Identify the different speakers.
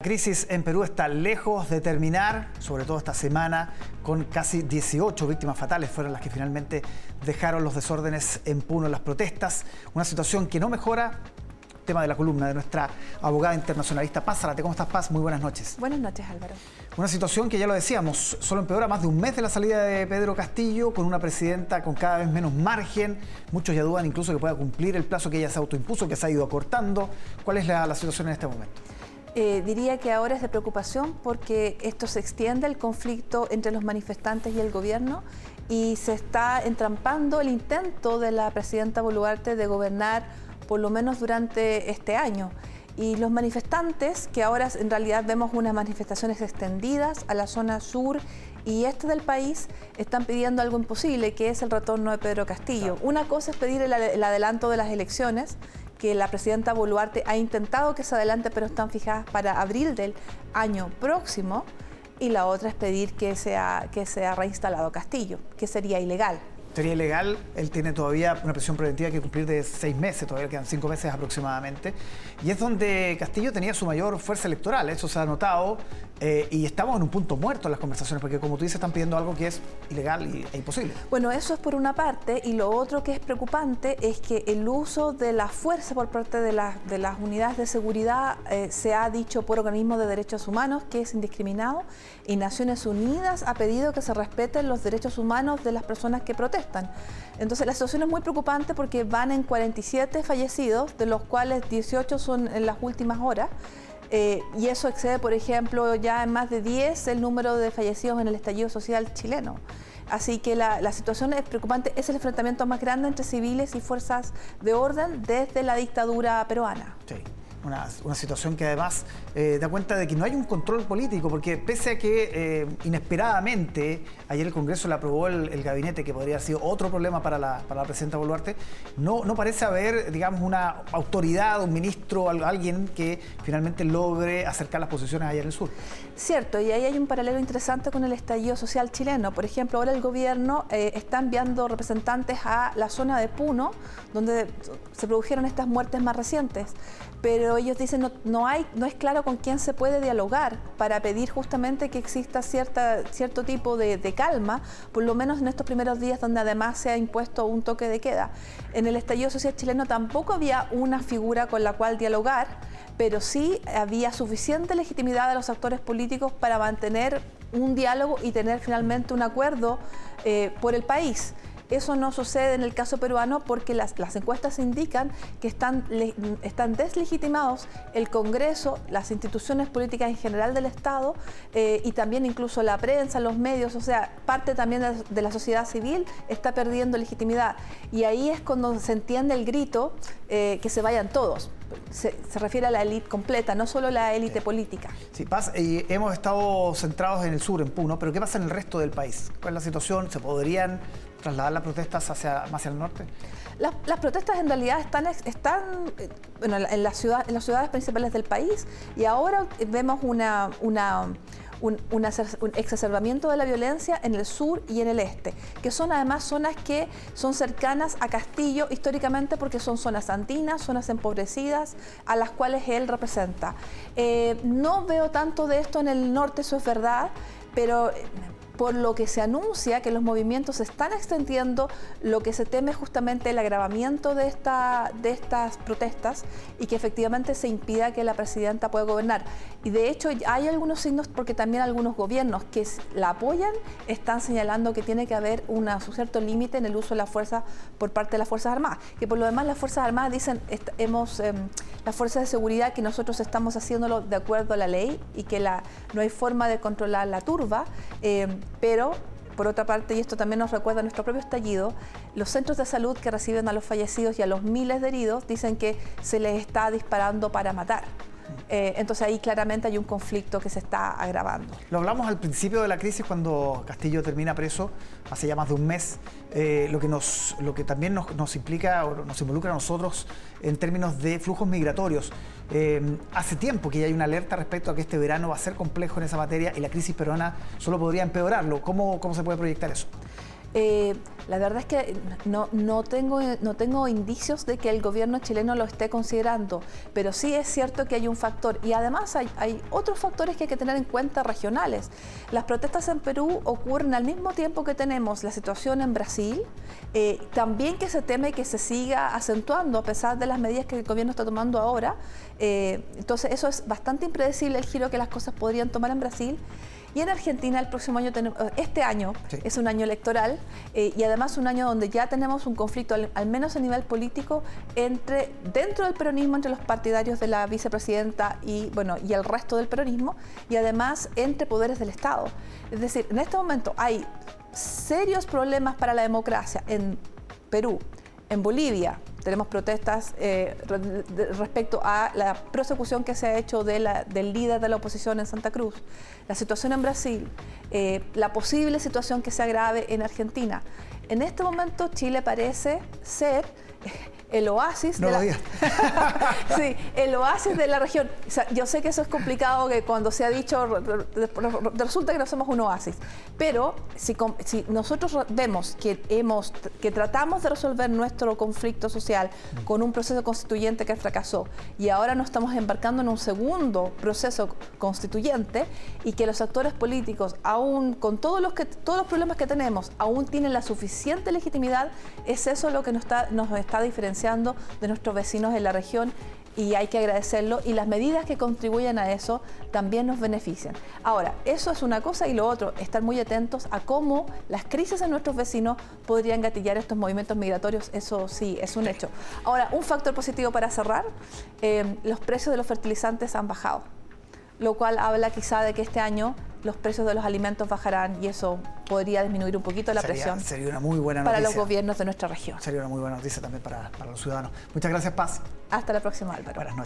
Speaker 1: La crisis en Perú está lejos de terminar, sobre todo esta semana, con casi 18 víctimas fatales fueron las que finalmente dejaron los desórdenes en Puno en las protestas. Una situación que no mejora. Tema de la columna de nuestra abogada internacionalista Paz Zarate. ¿Cómo estás, Paz? Muy buenas noches.
Speaker 2: Buenas noches, Álvaro.
Speaker 1: Una situación que ya lo decíamos, solo empeora más de un mes de la salida de Pedro Castillo, con una presidenta con cada vez menos margen. Muchos ya dudan incluso que pueda cumplir el plazo que ella se autoimpuso, que se ha ido acortando. ¿Cuál es la, la situación en este momento?
Speaker 2: Eh, diría que ahora es de preocupación porque esto se extiende el conflicto entre los manifestantes y el gobierno y se está entrampando el intento de la presidenta Boluarte de gobernar por lo menos durante este año. Y los manifestantes, que ahora en realidad vemos unas manifestaciones extendidas a la zona sur y este del país, están pidiendo algo imposible, que es el retorno de Pedro Castillo. Una cosa es pedir el, el adelanto de las elecciones, que la presidenta Boluarte ha intentado que se adelante, pero están fijadas para abril del año próximo. Y la otra es pedir que sea, que sea reinstalado Castillo, que sería ilegal
Speaker 1: sería ilegal, él tiene todavía una presión preventiva que cumplir de seis meses, todavía quedan cinco meses aproximadamente, y es donde Castillo tenía su mayor fuerza electoral, eso se ha notado, eh, y estamos en un punto muerto en las conversaciones, porque como tú dices, están pidiendo algo que es ilegal e imposible.
Speaker 2: Bueno, eso es por una parte, y lo otro que es preocupante es que el uso de la fuerza por parte de, de las unidades de seguridad eh, se ha dicho por organismos de derechos humanos que es indiscriminado, y Naciones Unidas ha pedido que se respeten los derechos humanos de las personas que protestan. Entonces la situación es muy preocupante porque van en 47 fallecidos, de los cuales 18 son en las últimas horas. Eh, y eso excede, por ejemplo, ya en más de 10 el número de fallecidos en el estallido social chileno. Así que la, situación es preocupante, es el enfrentamiento más grande entre civiles y fuerzas de orden desde la dictadura peruana.
Speaker 1: Una, situación que además eh, da cuenta de que no hay un control político, porque pese a que eh, inesperadamente ayer el Congreso le aprobó el, gabinete, que podría haber sido otro problema para la, para la presidenta Boluarte, no, no parece haber, digamos, una autoridad, un ministro, alguien que finalmente logre acercar las posiciones allá en el sur.
Speaker 2: Cierto, y ahí hay un paralelo interesante con el estallido social chileno. Por ejemplo, ahora el gobierno eh, está enviando representantes a la zona de Puno, donde se produjeron estas muertes más recientes pero ellos dicen no, no, hay, no es claro con quién se puede dialogar para pedir justamente que exista cierta, cierto tipo de, calma, por lo menos en estos primeros días donde además se ha impuesto un toque de queda. En el estallido social chileno tampoco había una figura con la cual dialogar, pero sí había suficiente legitimidad de los actores políticos para mantener un diálogo y tener finalmente un acuerdo eh, por el país. Eso no sucede en el caso peruano porque las, encuestas indican que están, están deslegitimados el Congreso, las instituciones políticas en general del Estado eh, y también incluso la prensa, los medios, o sea, parte también de, la sociedad civil está perdiendo legitimidad. Y ahí es cuando se entiende el grito eh, que se vayan todos. Se, refiere a la élite completa, no solo la élite política.
Speaker 1: Sí, y hemos estado centrados en el sur, en Puno, pero ¿qué pasa en el resto del país? ¿Cuál es la situación? ¿Se podrían trasladar las protestas hacia, hacia el norte?
Speaker 2: Las, protestas en realidad están, están bueno, en, la ciudad, en las ciudades principales del país y ahora vemos una, una un, exacerbamiento de la violencia en el sur y en el este, que son además zonas que son cercanas a Castillo históricamente porque son zonas andinas, zonas empobrecidas, a las cuales él representa. Eh, no veo tanto de esto en el norte, eso es verdad, pero por lo que se anuncia que los movimientos se están extendiendo, lo que se teme justamente el agravamiento de, esta, de estas protestas y que efectivamente se impida que la presidenta pueda gobernar. Y de hecho hay algunos signos porque también algunos gobiernos que la apoyan están señalando que tiene que haber un cierto límite en el uso de la fuerza por parte de las Fuerzas Armadas. Que por lo demás las Fuerzas Armadas dicen, hemos, eh, las fuerzas de seguridad que nosotros estamos haciéndolo de acuerdo a la ley y que no hay forma de controlar la turba. Eh, pero por otra parte, y esto también nos recuerda a nuestro propio estallido, los centros de salud que reciben a los fallecidos y a los miles de heridos dicen que se les está disparando para matar. Eh, entonces ahí claramente hay un conflicto que se está agravando.
Speaker 1: Lo hablamos al principio de la crisis cuando Castillo termina preso, hace ya más de un mes, eh, lo, que nos, lo que también nos, implica o nos involucra a nosotros en términos de flujos migratorios. Eh, hace tiempo que ya hay una alerta respecto a que este verano va a ser complejo en esa materia y la crisis peruana solo podría empeorarlo. ¿Cómo, cómo se puede proyectar eso?
Speaker 2: Eh, la verdad es que no, no, tengo, no tengo indicios de que el gobierno chileno lo esté considerando, pero sí es cierto que hay un factor y además hay, hay otros factores que hay que tener en cuenta regionales. Las protestas en Perú ocurren al mismo tiempo que tenemos la situación en Brasil, eh, también que se teme que se siga acentuando a pesar de las medidas que el gobierno está tomando ahora. Eh, entonces eso es bastante impredecible el giro que las cosas podrían tomar en Brasil. Y en Argentina el próximo año, tenemos, eh, este año es un año electoral eh, y además un año donde ya tenemos un conflicto, al, menos a nivel político, entre dentro del peronismo, entre los partidarios de la vicepresidenta y, bueno, y el resto del peronismo, y además entre poderes del Estado. Es decir, en este momento hay serios problemas para la democracia en Perú, en Bolivia, tenemos protestas eh, respecto a la persecución que se ha hecho de la, del líder de la oposición en Santa Cruz, la situación en Brasil, eh, la posible situación que se agrave en Argentina. En este momento Chile parece ser el oasis de la... sí, el oasis de la región. yo sé que eso es complicado, que cuando se ha dicho resulta que no somos un oasis, pero si, si nosotros vemos que hemos que tratamos de resolver nuestro conflicto social con un proceso constituyente que fracasó y ahora nos estamos embarcando en un segundo proceso constituyente y que los actores políticos aún con todos los que todos los problemas que tenemos aún tienen la suficiente legitimidad, es eso lo que nos está nos está diferenciando de nuestros vecinos en la región y hay que agradecerlo y las medidas que contribuyen a eso también nos benefician. Ahora, eso es una cosa y lo otro, estar muy atentos a cómo las crisis en nuestros vecinos podrían gatillar estos movimientos migratorios, eso sí, es un hecho. Ahora, un factor positivo para cerrar, eh, los precios de los fertilizantes han bajado, lo cual habla quizá de que este año los precios de los alimentos bajarán y eso podría disminuir un poquito la presión.
Speaker 1: Sería una muy buena
Speaker 2: noticia. Para los gobiernos de nuestra región.
Speaker 1: Sería una muy buena noticia también para, para los ciudadanos. Muchas gracias, Paz.
Speaker 2: Hasta la próxima, Álvaro.
Speaker 1: Buenas noches.